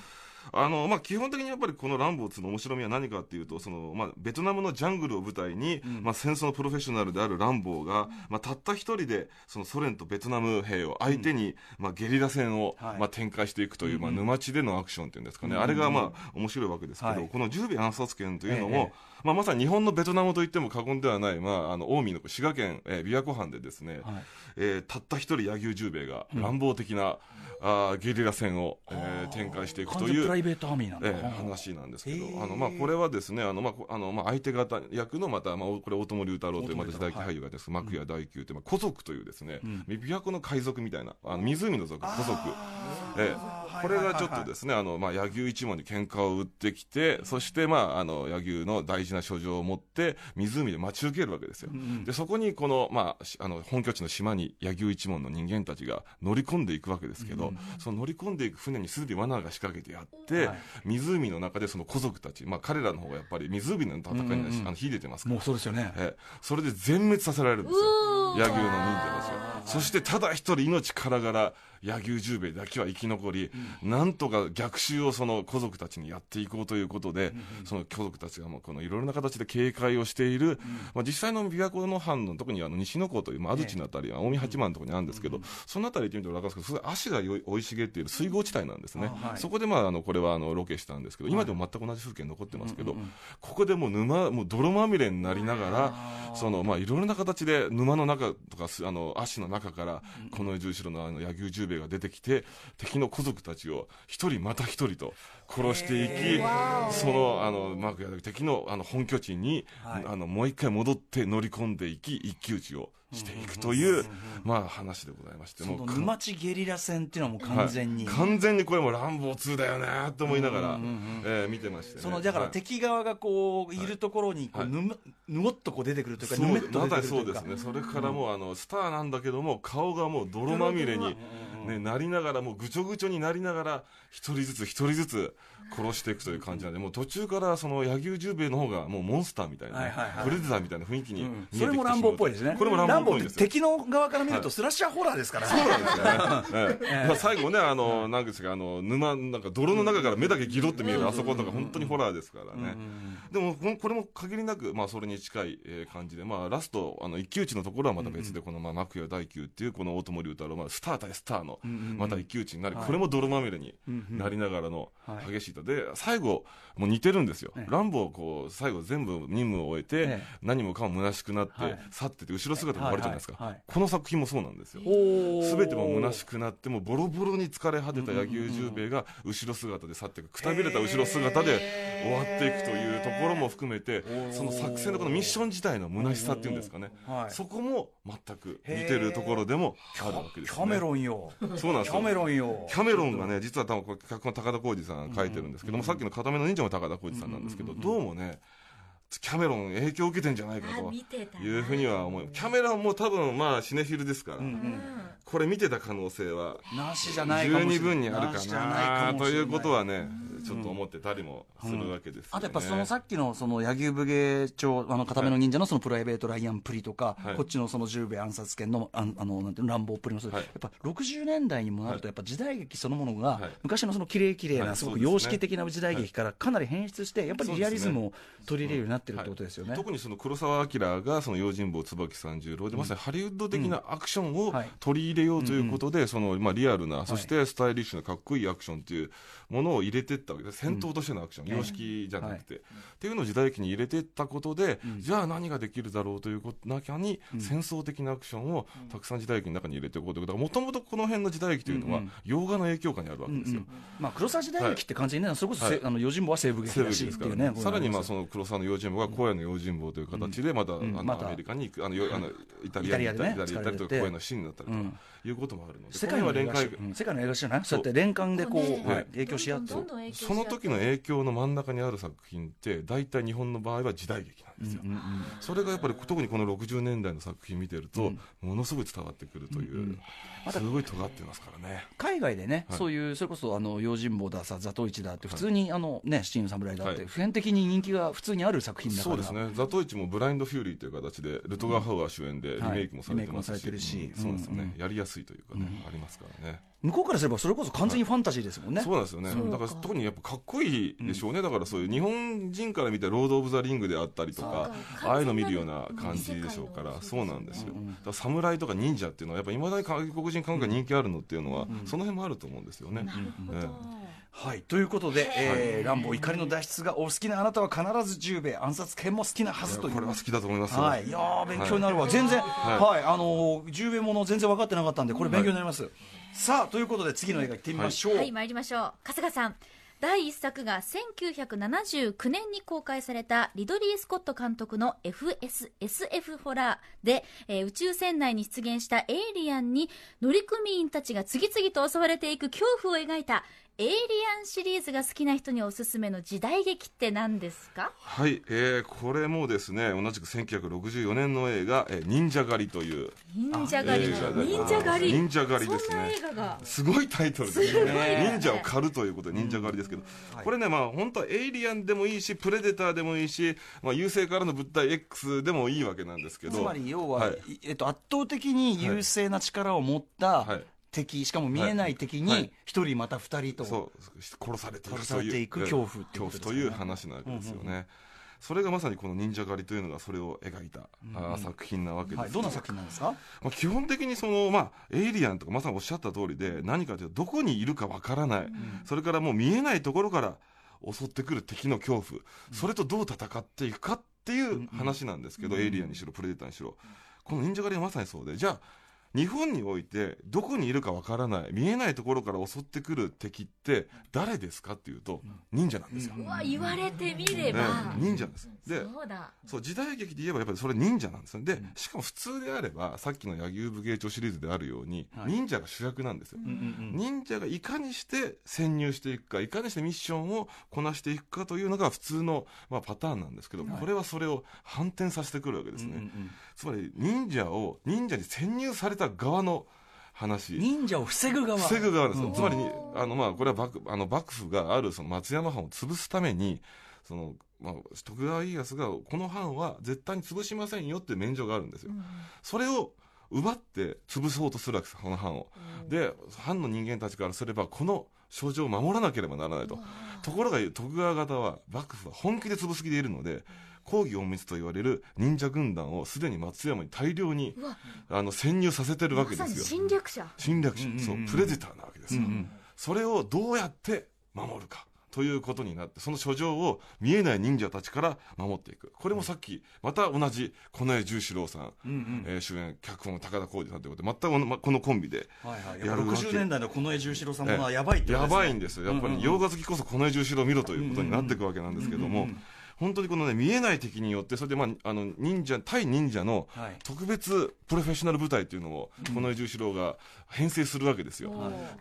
あのまあ、基本的にやっぱりこの「ランボー2」の面白みは何かっていうとその、まあ、ベトナムのジャングルを舞台に、まあ、戦争のプロフェッショナルであるランボーが、まあ、たった一人でそのソ連とベトナム兵を相手に、まあ、ゲリラ戦を、はい。まあ、展開していくという、まあ、沼地でのアクションっていうんですかね、あれがまあ面白いわけですけど、はい。この十尾暗殺権というのも、ええまあ、まさに日本のベトナムといっても過言ではない、まあ、あの近江の滋賀県、えー、琵琶湖畔でですね、はい。えーたった一人柳生十兵衛が乱暴的な、あーゲリラ戦を、えー展開していくというプライベートアーミーなんだ、ええ話なんですけど、あのまあ、これはですねあの、まあこあのまあ、相手方役のまた、まあ、これ大友龍太郎というまた時代劇俳優がです、幕屋大久という、まあ、古族というですね、琵琶湖の海賊みたいなあの湖の族古族、ええこれがちょっとですねあの、まあ、柳生一門に喧嘩を売ってきてそして、まあ、あの柳生の大事な書状を持って湖で待ち受けるわけですよ、でそこにこの,、まあ、しあの本拠地の島に柳生一門の人間たちが乗り込んでいくわけですけど、その乗り込んでいく船にすでに罠が仕掛けてあって、はい。湖の中でその古族たち、まあ、彼らの方がやっぱり湖の戦いにはしあの秀でてますから。もうそうですよね。ええ。それで全滅させられるんですよ、柳生の忍者たちが。そしてただ一人命からがら、柳生十兵衛だけは生き残り、なんとか逆襲をその古族たちにやっていこうということで、その古族たちがもうこのいろいろな形で警戒をしている、まあ、実際の琵琶湖の藩の特にあの西の湖という、まあ、安土のあたり、近江八幡のところにあるんですけど、そのあたり行ってみると分かるんですけど、すごい足が生い茂っている水郷地帯なんですね。はい。そこでまああのこれはあのロケしたんですけど、今でも全く同じ風景残ってますけど、ここでもう沼、もう泥まみれになりながら、そのまあいろいろな形で沼の中とかすあの足の中からこの十四郎のあの柳生十兵衛が出てきて敵の古族たちを一人また一人と殺していきそのあのマークや敵のあの本拠地に、はい。あのもう一回戻って乗り込んでいき一騎打ちをしていくという、まあ話でございましてそのもうか沼地ゲリラ戦っていうのはもう完全に、はい完全にこれも乱暴2だよねと思いながら、えー見てまして、ね、そのだからはい。敵側がこういるところにこうはい。ぬむぬごっとこう出てくるというかそうぬめっと出てくるというか。そうですね、それからもうあのスターなんだけども、顔がもう泥まみれに、ね、なりながら、もうぐちょぐちょになりながら、一人ずつ一人ずつ殺していくという感じなんで、もう途中からその柳生十兵衛の方がもうモンスターみたいな、はいはいはい。プレデターみたいな雰囲気に見えてきてそれも乱暴っぽいですね。これも乱暴っぽいんです敵の側から見るとスラッシャーホラーですからそうなんですよね。ええ。まあ最後ね、あの、なんですか、あの、沼、なんか泥の中から目だけギロって見えるあそことか本当にホラーですからね。でも、ここれも限りなく、まあそれに近いえー感じで、まあラスト、あの、一騎打ちのところはまた別で、この、まあ、幕屋大宮っていう、この大友龍太郎、まあスター対スターの、また一騎打ちになり、これも泥まみれになりながらのはい。激しいと。で、最後、もう似てるんですよ。ええ。乱暴こう、最後全部任務を終えてええ、何もかも虚しくなってはい、去ってて、後ろ姿が終わるじゃないですか。この作品もそうなんですよ。すべても虚しくなってもボロボロに疲れ果てた柳生十兵衛が後ろ姿で去っていくくたびれた後ろ姿で終わっていくというところも含めてその作戦のこのミッション自体の虚しさっていうんですかね。はい。そこも全く似てるところでもあるわけですキャメねロンよ。そうなんですよ。キャメロンよ。キャメロンがね、実は多分これ、脚本高田浩二さんが書いてるんですけども、さっきの片目の忍者も高田浩二さんなんですけど、どうもね、キャメロン影響を受けてんじゃないかあというふうには思う。キャメロンも多分まあシネフィルですから、これ見てた可能性は十二分にあるかな。ということはね、ちょっと思ってたりもするわけですよね。あとやっぱそのさっきのその柳生武芸町あの片目の忍者のそのプライベートライアンプリとか、はい。こっちのその十兵衛暗殺権のあんあのなんていうの乱暴っぷりもそうです、はい。やっぱ60年代にもなるとやっぱ時代劇そのものが、はい。昔のその綺麗綺麗はない。すごく様式的な時代劇からかなり変質してやっぱりリアリズムを取り入れるようになってるってことですよね。特にその黒澤明がその用心棒椿三十郎で、まさにハリウッド的なアクションをはい。取り入れようということで、そのまあリアルな、そしてスタイリッシュなかっこいいアクションというものを入れていったわけです。戦闘としてのアクション、様式じゃなくて、っていうのを時代劇に入れていったことで、じゃあ何ができるだろうということ中に、戦争的なアクションをたくさん時代劇の中に入れていこうということが、もともとこの辺の時代劇というのは、洋画の影響下にあるわけですよ。まあ、黒沢時代劇って感じにね、それこそあの用心棒は西部劇だしっていうねね、さらにまあこその黒沢の用心棒が荒野の用心棒という形でまたあのまた。アメリカに行くあのよあのイタリアに行ったりイタリアに行イタリアでねったりとか荒野のシーンだったりとかいうこともあるので世界の連会映画史、うん。世界の映画史じゃないそうやって連関でこう、ね。はい。影響し合って。その時の影響の真ん中にある作品って大体日本の場合は時代劇なんですよ、それがやっぱり特にこの60年代の作品見てると、ものすごい伝わってくるという、すごい尖ってますからね。海外でね、はい。そういうそれこそあの用心棒ださ座頭市だって普通に、あのね七人の侍だって、はい。普遍的に人気が普通にある作品だから。そうですね、ザトイチもブラインド・フューリーという形で、ルトガー・ハウアー主演でリメイクもされてますし、そうですよね、うん。やりやすいというかね、ありますからね。向こうからすればそれこそ完全にファンタジーですもんね、そうなんですよね、だから特にやっぱかっこいいでしょうね、だからそういう日本人から見て、ロード・オブ・ザ・リングであったりとか、ああいうの見るような感じでしょうから、そうなんですよ、だから侍とか忍者っていうのは、やっぱいまだに外国人観光が人気あるのっていうのは、その辺もあると思うんですよね。なるほど、えはい。ということで、えー、乱暴怒りの脱出がお好きなあなたは必ず十兵衛暗殺剣も好きなはずという。これは好きだと思いますよ。はい、いやー勉強になるわ、全然、はい、あのー、十兵衛もの全然分かってなかったんで、これ勉強になります。さあ、ということで、次の映画行ってみましょう。はい、参りましょう。春日さん。第1作が1979年に公開されたリドリー・スコット監督の FS、SF ホラーで、えー宇宙船内に出現したエイリアンに乗組員たちが次々と襲われていく恐怖を描いたエイリアンシリーズが好きな人におすすめの時代劇って何ですか？はい、えー、これもですね、同じく1964年の映画、えー忍者狩りという、忍者狩り忍者狩り。忍者狩りですね。そんな映画が。すごいタイトルですね。ね。忍者を狩るということで忍者狩りですけど、これね、まあ本当はエイリアンでもいいし、プレデターでもいいし、まあ優勢からの物体 X でもいいわけなんですけど。つまり、要は、はいえっと、圧倒的に優勢な力を持ったはい敵、しかも見えない敵はい。に、一人また二人と。そう、殺されていく殺されていく恐怖っていうことです恐怖という話なわけですよね。それがまさにこの忍者狩りというのがそれを描いた、あー作品なわけです、はい、どんな作品なんですか？まあ、基本的にその、まあ、エイリアンとかまさにおっしゃった通りで何かというとどこにいるかわからない、それからもう見えないところから襲ってくる敵の恐怖、それとどう戦っていくかっていう話なんですけど、エイリアンにしろプレデターにしろ。この忍者狩りはまさにそうで。じゃあ日本においてどこにいるかわからない見えないところから襲ってくる敵って誰ですかっていうと忍者なんですよ、うわ言われてみれねば、忍者です。でそうだ。そう時代劇で言えばやっぱりそれ忍者なんですよ。でしかも普通であればさっきの柳生武芸帳シリーズであるように、はい。忍者が主役なんですよ、忍者がいかにして潜入していくかいかにしてミッションをこなしていくかというのが普通の、まあ、パターンなんですけど、これはそれを反転させてくるわけですね、つまり忍者を忍者に潜入された側の話。忍者を防ぐ側。防ぐ側です、つまりにあの、まあ、これは幕あの幕府があるその松山藩を潰すためにその、まあ、徳川家康がこの藩は絶対に潰しませんよっていう免状があるんですよ、それを奪って潰そうとするわけですこの藩を、で藩の人間たちからすればこの症状を守らなければならないと、ところが徳川方は幕府は本気で潰す気でいるので抗議隠密と言われる忍者軍団をすでに松山に大量にあの潜入させてるわけまさにですよ侵略者。侵略者、うんうんうんそうプレデターなわけですよ、うんうん。それをどうやって守るか。ということになってその書状を見えない忍者たちから守っていく。これもさっきまた同じ近衛十四郎さん、うんうん。えー主演脚本高田浩二さんということで全くこのこのコンビではいはい、やるわけ。60年代の近衛十四郎さんもやばいってことやですね。ばいんですよ。やっぱりうんうん洋画好きこそ近衛十四郎を見ろということになっていくわけなんですけども、本当にこのね見えない敵によってそれでまああの忍者対忍者のはい。特別プロフェッショナル部隊っていうのを近衛十四郎が編成するわけですよ、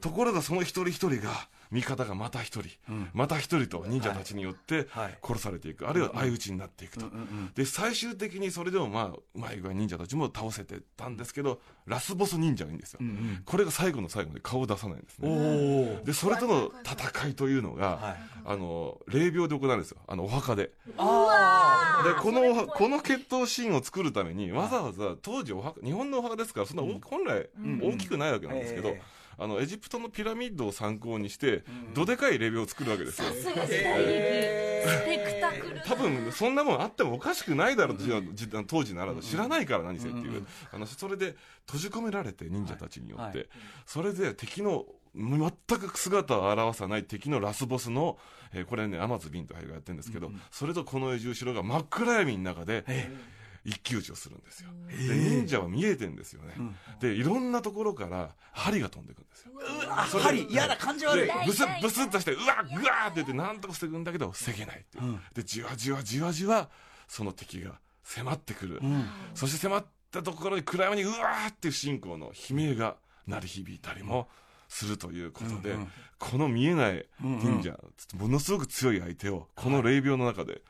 ところがその一人一人が味方がまた一人、また一人と忍者たちによってはい。殺されていく、あるいは相打ちになっていくと、で最終的にそれでもまあうまい具合に忍者たちも倒せてたんですけどラスボス忍者がいいんですよ、これが最後の最後で顔を出さないんですおねおでそれとの戦いというのが、はい。あの霊廟で行われるんですよ。あのお墓で。あでこのこの決闘シーンを作るためにわざわざ当時お墓日本のお墓ですからそんな大本来大きくないわけなんですけど、ええあのエジプトのピラミッドを参考にして、どでかい霊廟を作るわけですよ。さすが時代劇スペクタクルな。多分そんなもんあってもおかしくないだろうとじ当時なら知らないから何せっていう、あのそれで閉じ込められて忍者たちによって、それで敵の全く姿を現さない敵のラスボスの、えーこれね天津ビンと俳優がやってるんですけど、それとこの十四郎が真っ暗闇の中で、一騎打ちをするんですよ。で、忍者は見えてんですよね。で、いろんなところから針が飛んでくるんですよ。あそれ針嫌だ感じ悪いでブスッブスッとしてうわっぐわーって言ってなんとか防ぐんだけど防げないっていう、でじわじわじわじわその敵が迫ってくる、そして迫ったところに暗闇にうわーっていう信仰の悲鳴が鳴り響いたりもするということで、この見えない忍者、ものすごく強い相手をこの霊廟の中で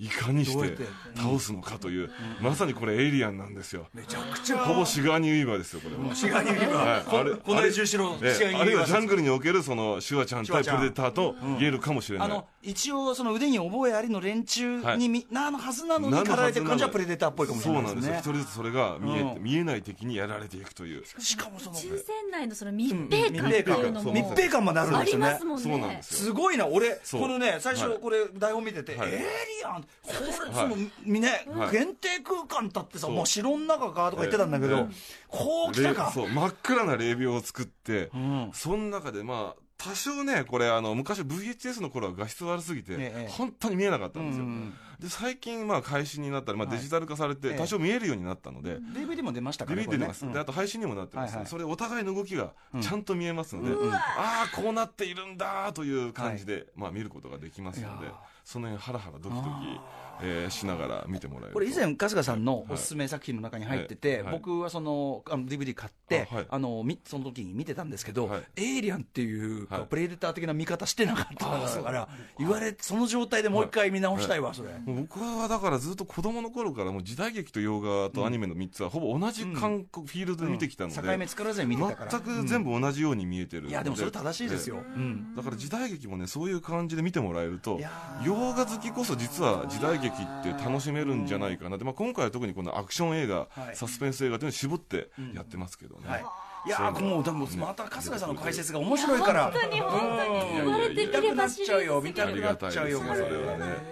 いかにして倒すのかという、まさにこれエイリアンなんですよ。めちゃくちゃ。ほぼシガーニー・ウィーバーですよこれは。シガニウィー。はい。バーこの絵重四郎ええシガニウィーバーあるいはジャングルにおけるそのシュワちゃん対プレデターと言えるかもしれない。あの一応その腕に覚えありの連中にみ、なのはずなのになのはずなの狩られてる感じはプレデターっぽいかもしれないですね。そうなんですよ。一人ずつそれが見えて、うん。見えない敵にやられていくという。しかもその抽選内のその密閉感。っていう。のも密閉感もなるんあですよね。りますもんね。そうなんですよ。すごいな。俺このね最はい。初これ台本見てて、はい。エイリアンその、はいね、はい。限定空間だってさもう城の中かとか言ってたんだけど、ええ。こう来たか。霊そう、真っ暗な霊廟を作って、ん。その中でまあ、多少ね、これあの、昔 VHS の頃は画質悪すぎて、ええ。本当に見えなかったんですよ。うんで、最近まあ、配信になったり、まあ、はい。デジタル化されて、ええ。多少見えるようになったので、DVD も出ましたから DVD ね。出ます、であと配信にもなってます、はいはい。それお互いの動きがちゃんと見えますので、ああこうなっているんだという感じで、まあ、見ることができますのでその辺ハラハラドキドキ、えーしながら見てもらえると。これ以前春日さんのおすすめ作品の中に入ってて、はい。僕はそのあの DVD 買ってあ、あはい。のみその時に見てたんですけど、はい。エイリアンっていうプレデター的な見方してなかったから言われその状態でもう一回見直したいわ、それ。僕はだからずっと子供の頃からもう時代劇と洋画とアニメの3つはほぼ同じ感覚、フィールドで見てきたので、境目作らずに見てたから。全く全部同じように見えてるのいやでもそれ正しいですよ、うん。だから時代劇もねそういう感じで見てもらえると洋画好きこそ実は時代劇って楽しめるんじゃないかなで、まあ、今回は特にこのアクション映画、はい。サスペンス映画というのを絞ってやってますけどね、はい、いやーもうでもまた春日さんの解説が面白いから。本当に本当に。うん。言われてみれば知り見たくなっちゃうよ見たくな。っちゃうよこれ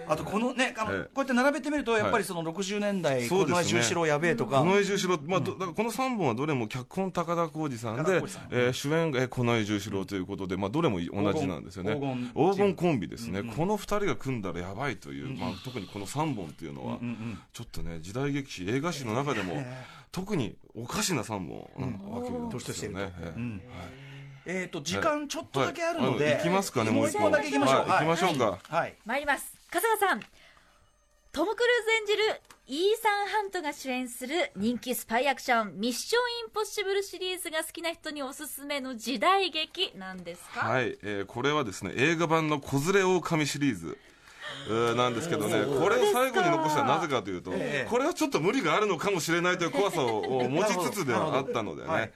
あとこのねこうやって並べてみるとやっぱりその60年代、この重四郎やべえとか、近衛十四郎、まあ、どだか。らこの3本はどれも脚本高田浩二さんで主演、えー近衛十四郎ということで、まあ、どれも同じなんですよね。黄金。黄金コンビですね、この2人が組んだらやばいという、まあ、特にこの3本っていうのは、ちょっとね時代劇史映画史の中でも、特におかしな3本なわけなんですよね。ええ。えっ、と時間ちょっとだけあるので、はい。行きますかねもう一一本だけ行きましょう、はい。行きましょうか。はい。参ります。春日さん。トム・クルーズ演じるイーサン・ハントが主演する人気スパイアクション「ミッション・インポッシブル」シリーズが好きな人におすすめの時代劇なんですか、はい、えーこれはですね映画版の「子連れ狼」シリーズ。えーなんですけどね、これを最後に残したのはなぜかというと、ええ。これはちょっと無理があるのかもしれないという怖さをを持ちつつではあったのでね、はい。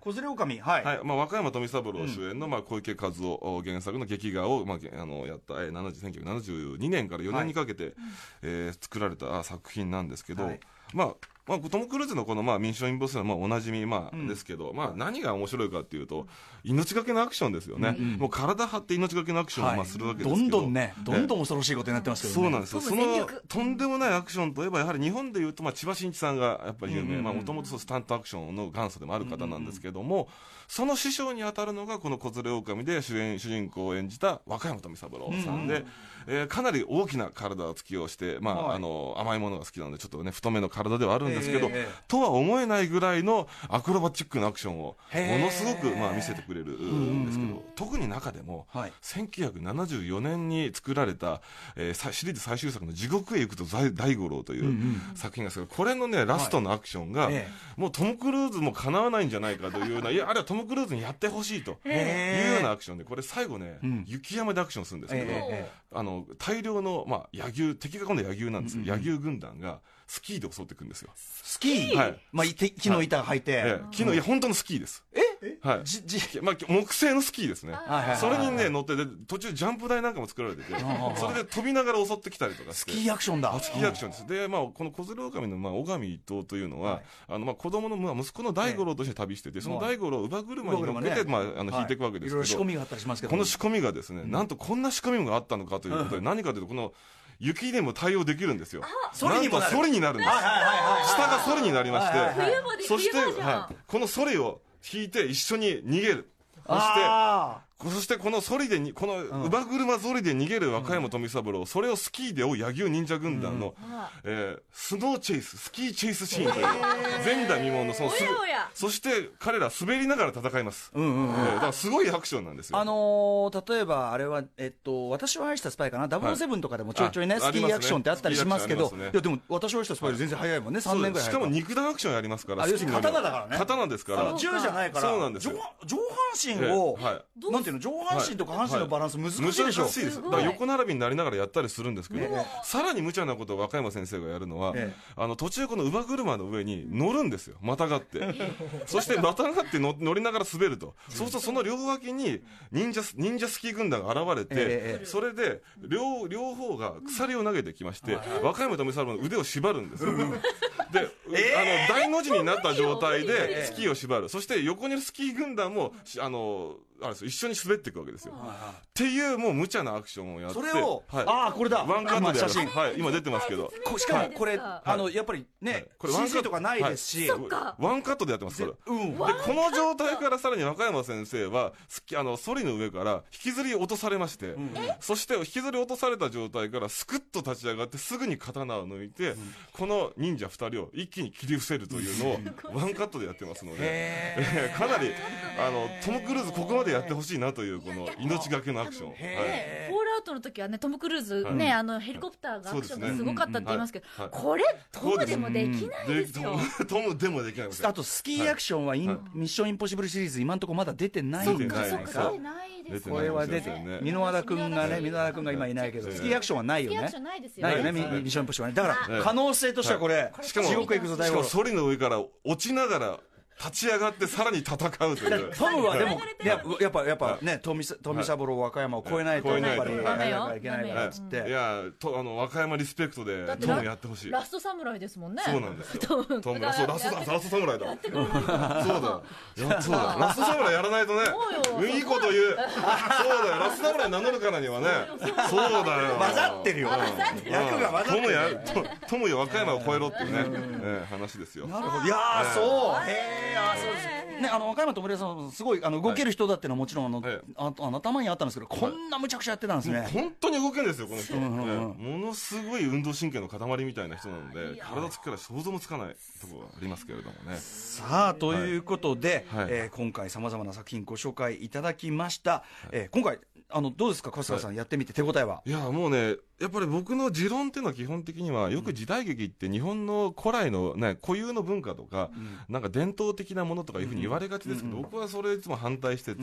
小連れ狼はい、はい。まあ、和歌山富三郎主演の、まあ、小池和夫原作の劇画を、まあ、げあのやった、えー、70 1972年から4年にかけて、えー作られたあ作品なんですけど、はい。まあまあ、トム・クルーズのこの、まあ、ミッション・インポッシブルは、まあ、おなじみ、まあうん。ですけど、まあ、何が面白いかっていうと、命がけのアクションですよね。もう体張って命がけのアクションを、まあ、するわけですけど。どんどんねどんどん恐ろしいことになってますけどね、そうなんですよ。飛そのとんでもないアクションといえば、やはり日本でいうと、まあ、千葉真一さんがやっぱり有名、まあ、もともとスタントアクションの元祖でもある方なんですけども、その師匠に当たるのが、この小連れ狼で主演、主人公を演じた若山富三郎さんで、えーかなり大きな体つきをして、まあ、はい。あの、甘いものが好きなので、ちょっとね、太めの体ではあるんですけど、ええとは思えないぐらいのアクロバチックなアクションを、ものすごく、まあ、見せてくれるんですけど、特に中でも、はい。1974年に作られた、えーさシリーズ最終作の「地獄へ行くと大大五郎」という作品がですけどこれのねラストのアクションが、えもうトム・クルーズもかなわないんじゃないかというような いやあれはトム・クルーズにやってほしいというようなアクションでこれ最後ね、うん。雪山でアクションするんですけど、あの大量の、まあ、野牛敵が今度野牛なんですけど、野牛軍団がスキーで襲っていくんですよ。スキー、はいまあ、いて木の板履いて、ええ昨日いや本当のスキーです。え？はいじじまあ、木製のスキーですねはいはいはい。それにね、乗ってて、途中ジャンプ台なんかも作られてて、それで飛びながら襲ってきたりとか。スキーアクションだあスキーアクションです。で、まあ、この小連れ狼の、まあ、小上一党というのは、はいあの、まあ、子供の、まあ、息子の大五郎として旅してて、その大五郎を乳母車に乗っけて、乳まあ、あの、引いていくわけですいろいろけど、仕込みがあったりしますけどこの仕込みがですね、なんとこんな仕込みがあったのかということで、何かというと、この、雪でも対応できるんですよ。ソリにもなるになるんです。下がソリになりまして、そして、はい、このソリを引いて一緒に逃げる。そして、あそしてこのソリでに、この乳母車ソリで逃げる若山富三郎、それをスキーで追う野牛忍者軍団の、えースノーチェイス、スキーチェイスシーンという、前代未聞のそのすそして彼ら滑りながら戦います。うんうんうん。えーだからすごいアクションなんですよ。あのー例えばあれは、えっと、私を愛したスパイかな、007とかでもちょいちょいね、あスキーアクションってあったりしますけど、いやでも、私を愛したスパイより全然早いもんね、3年ぐらいしかも肉弾アクションやりますから、あ要するに刀だからね刀ですから。銃じゃないから、そうなんですよ。上上半身を、ええはい。なんていうの、上半身と下半身のバランス難しいでしょ、難しいです。だから横並びになりながらやったりするんですけどええ、さらに無茶なことを若山先生がやるのはええ、あの途中この乳母車の上に乗るんですよ。またがって。そしてまたがって乗乗りながら滑ると。そうするとその両脇に忍者ス、忍者スキー軍団が現れええて、それで両、両方が鎖を投げてきまして、若山富三郎の腕を縛るんですよ。で、あの、大の字になった状態でスキーを縛る。そして横にいるスキー軍団も、しあの、あれですよ。一緒に滑っていくわけですよ。っていうもう無茶なアクションをやって。それを、はい、ああ、これだ、ワンカットで写真。はい、今出てますけど。こしかもこれ、はい。あのやっぱりね、これワンカッ CG とかないですし、はい。ワンカットでやってます、これ。うん、で、この状態からさらに若山先生は、すきあの、ソリの上から引きずり落とされまして、そして引きずり落とされた状態からスクッと立ち上がってすぐに刀を抜いて、この忍者二人を一気に切り伏せるというのをワンカットでやってますので、えー。かなり、あの、トム・クルーズここまでやってほしいなという、この命がけのアクション。フォールアウトの時はねトム・クルーズね、はい。あのヘリコプターがアクションがすごかったって言いますけど、これトムでもできないですよ。でトムでもできないあとスキーアクションはミッションインポッシブルシリーズ、今のところまだ出てないんじゃないそっかですか。出。ないです出てこれは出て箕輪田君がね、箕輪田君が今いないけど、はい。スキーアクションはないよね。ないよね、ね。ミミッションインポッシブル。だから、はい。可能性としてはこれ、しかも地獄へ行くぞ、大五郎。しかもソリの上から落ちながら立ち上がってさらに戦うという。トムはでもはい、いややっぱ、やっぱね、富さ富三郎、和歌山を超えないと、はいやっぱり、やらなきゃいけないからっつっいて。やとあの和歌山リスペクトでトムやってほしい。ラストサムライですもんね。そうなんですよ。トムトムラそうラストラスト侍だ。そうだ。やそうだ。ラスト侍やらないとねそう。よいいこと言う。そうだよ。ラスト侍名乗るからにはね。そうだよ。混ざってるよ。役が混ざってる。トムやトトムよ和歌山を超えろっていうねええ話ですよ。なるほど。いやー、そう。へえ、あーそうです。ね、あの、和歌山と森さん、すごい、あの、動ける人だっていうのはもちろん、あのはい、ああの頭にあったんですけど、こんなむちゃくちゃやってたんですね。本当に動けるんですよ、この人。んうんものすごい運動神経の塊みたいな人なので、体つきから想像もつかないところがありますけれどもね。さあ、ということで、はいえー今回さまざまな作品ご紹介いただきました。えー今回、あの、どうですか、春日さん、やってみて手応えは？いや、もうね、やっぱり僕の持論っていうのは基本的には、よく時代劇って日本の古来の、ね、固有の文化とか、なんか伝統的なものとかいうふうに言われがちですけど、僕はそれいつも反対してて、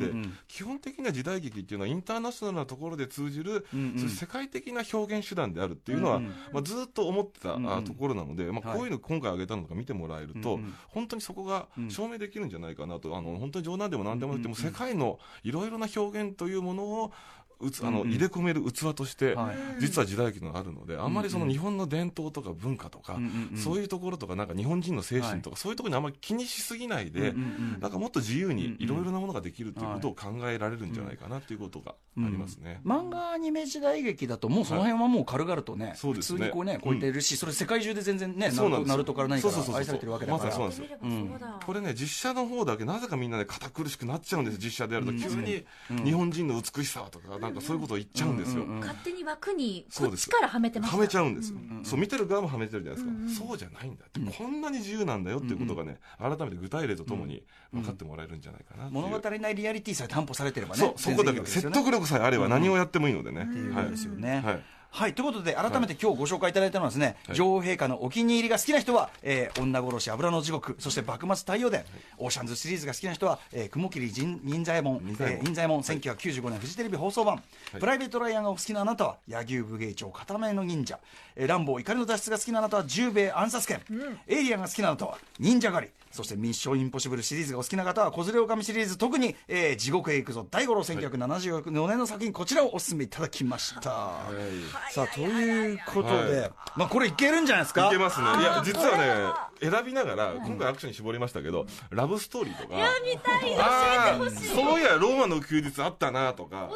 基本的な時代劇っていうのはインターナショナルなところで通じる、そういう世界的な表現手段であるっていうのは、まあ、ずっと思ってた、あところなので、まあ、こういうの今回挙げたのとか見てもらえると、本当にそこが証明できるんじゃないかなと、あの本当に冗談でも何でもなくても、世界のいろいろな表現というものをうつあの、入れ込める器として、実は時代劇があるので、あんまりその日本の伝統とか文化とか、そういうところとか、なんか日本人の精神とか、そういうところにあんまり気にしすぎないで、なんかもっと自由にいろいろなものができるということを考えられるんじゃないかなということがありますね。漫画アニメ時代劇だと、もうその辺はもう軽々とね、そうですね。普通にこうね、超えてるし、それ世界中で全然ね、そうなんですナルトから何かそうそうそうそう。愛されてるわけだから。そうなんですよ。そうだ。これね、実写の方だけ、なぜかみんなね、堅苦しくなっちゃうんです、実写でやると、急に日本人の美しさとか、なんかそういうことを言っちゃうんですよ。勝手に枠にこっちからはめてますはめちゃうんですよ、そう見てる側もはめてるじゃないですか、そうじゃないんだって、こんなに自由なんだよっていうことがね、改めて具体例とともに分かってもらえるんじゃないかな物語内リアリティさえ担保されてればね。そう、そこだけ説得力さえあれば何をやってもいいのでね。っていうことはいですよね。はいはい、ということで、改めて今日ご紹介いただいたのはですね、はい。女王陛下のお気に入りが好きな人は、えー女殺し油の地獄、そして幕末太陽伝、オーシャンズシリーズが好きな人は、えー雲霧仁仁左衛門、仁左衛門。え左衛門、1995年フジテレビ放送版、プライベートライアンがお好きなあなたは、柳生武芸長片目の忍者、えーランボー怒りの脱出が好きなあなたは、十兵衛暗殺剣、エイリアンが好きなあなたは、忍者狩り、そしてミッションインポッシブルシリーズがお好きな方は、子連れ狼シリーズ、特に、えー地獄へ行くぞ、第五郎1974年の作品、こちらをお勧めいただきました。さあ、ということで、はい。まあ、これいけるんじゃないですか？いけますね。いや、実はね、選びながら、今回アクションに絞りましたけど、ラブストーリーとか。見たい。ああ、そういや、ローマの休日あったなとか、あと、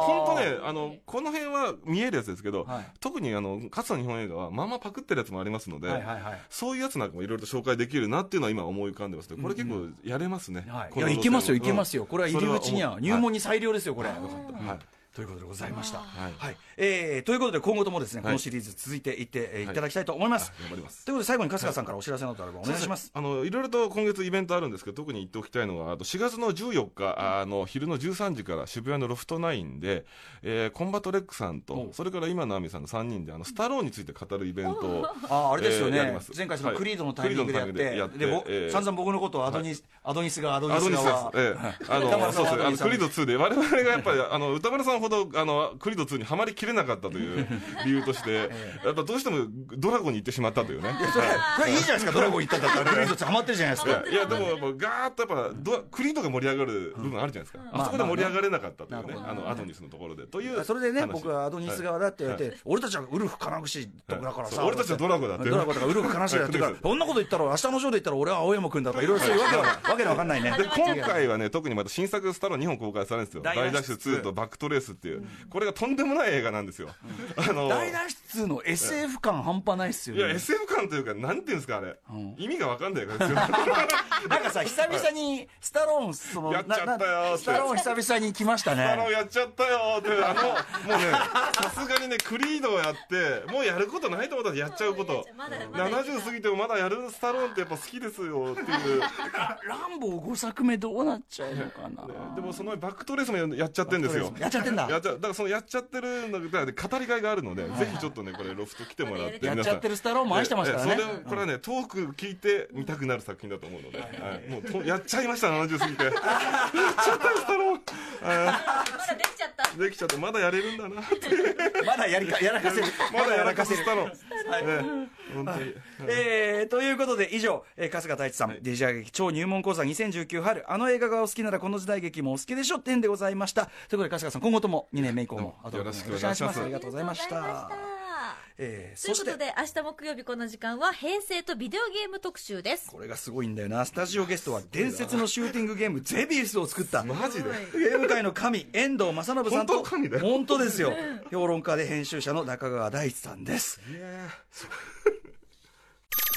本当ね、あの、この辺は見えるやつですけど、はい。特にあの、かつての日本映画は、まあまあパクってるやつもありますので、はいはいはい。そういうやつなんかもいろいろと紹介できるなっていうのは今思い浮かんでます。けど、これ結構やれますね。はい、いやいけますよ、いけますよ、これは入り口には入門に最良ですよ、これ。はいはいということでございました。はい。はい、えーということで、今後ともですね、こはい。のシリーズ続いていって、えーいただきたいと思います。頑張りますということで、最後に春日さんからお知らせなどあればお願いします。あのいろいろと今月イベントあるんですけど、特に言っておきたいのが、あと4月の14日、あの昼の13時から渋谷のロフトナインで、えーコンバットレックさんと、それから今の亜美さんの3人で、あのスタローンについて語るイベントを、あーあれですよね、えーやります。前回、そのはい。クリードのタイミングでやって、クリードのタイミングでぼでやってえー。散々僕のことをアドニス、アドニスがアドニスアドニス側です。ええ。あの、さんはそうそう、あの、アドニスさんクリード2で、我々がやっぱり、あの、宇多丸さんほど、あの、クリード2にはまりきれなかったという 理由として、やっぱどうしてもドラゴンに行ってしまったというね。それ、それいいじゃないですか、ドラゴン行ったんだったら、クリードってハマってるじゃないですか。いやでもやっぱガーッとやっぱドア、クリードが盛り上がる部分あるじゃないですか。あそこで盛り上がれなかったというね、あの、アドニスのところで。という。それでね、話。僕はアドニス側だって言われて、はい。俺たちはウルフ金串とかだからさ、俺たちはドラゴンだって。ドラゴンとかウルフ金串だってから、そんなこと言ったら、明日のショーで言ったら、俺は青山君だとか、い。ろいろそういうわけわわけのわかんないね。で、今回はね、特にまた新作スタロー2本公開されるんですよ。大大脱出脱出2とバックトレースっていう。これがとんでもない映画なんですよ。あの、大脱出の SF 感半端ないっすよいや、ね。SF 感というか、なんていうんですか、あれ。意味がわかんないからですよ。なんかさ、久々にスタローン、その、やっちゃったよスタローン久々に来ましたあの、ね。やっちゃったよーって、あの、もうね、さすがにね、クリードをやって、もうやることないと思ったらやっちゃうこと。まだまだ70過ぎてもまだやるスタローンってやっぱ好きですよっていう。ランボー5作目どうなっちゃうのかな。でもそのバックトレースもやっちゃってんですよ。やっちゃってんだやっちゃだからそのやっちゃってるのだから語りがいがあるので、ぜひちょっとね、これロフト来てもらって。やっちゃってるスタローンも愛してますからね。ええそれをこれはね、トーク聞いて見たくなる作品だと思うので、はい。もうとやっちゃいました、70過ぎて。やっちゃったよ、スタローまだできちゃった。ーできちゃって、まだやれるんだなって。まだやりか、やらかせる。まだやらかすスタロー本当に。えーということで以上、えー春日太一さん、デジャー劇超入門講座2019春あの映画がお好きならこの時代劇もお好きでしょ点でございました。ということで春日さん今後とも2年目以降もどうもよろしくお願いします。ありがとうございました。ありがとうございました。えーということで明日木曜日この時間は平成とビデオゲーム特集です。これがすごいんだよな。スタジオゲストは伝説のシューティングゲームゼビウスを作った。マジで？ゲーム界の神遠藤正信さんと。本当神だよ。本当ですよ。評論家で編集者の中川大地さんです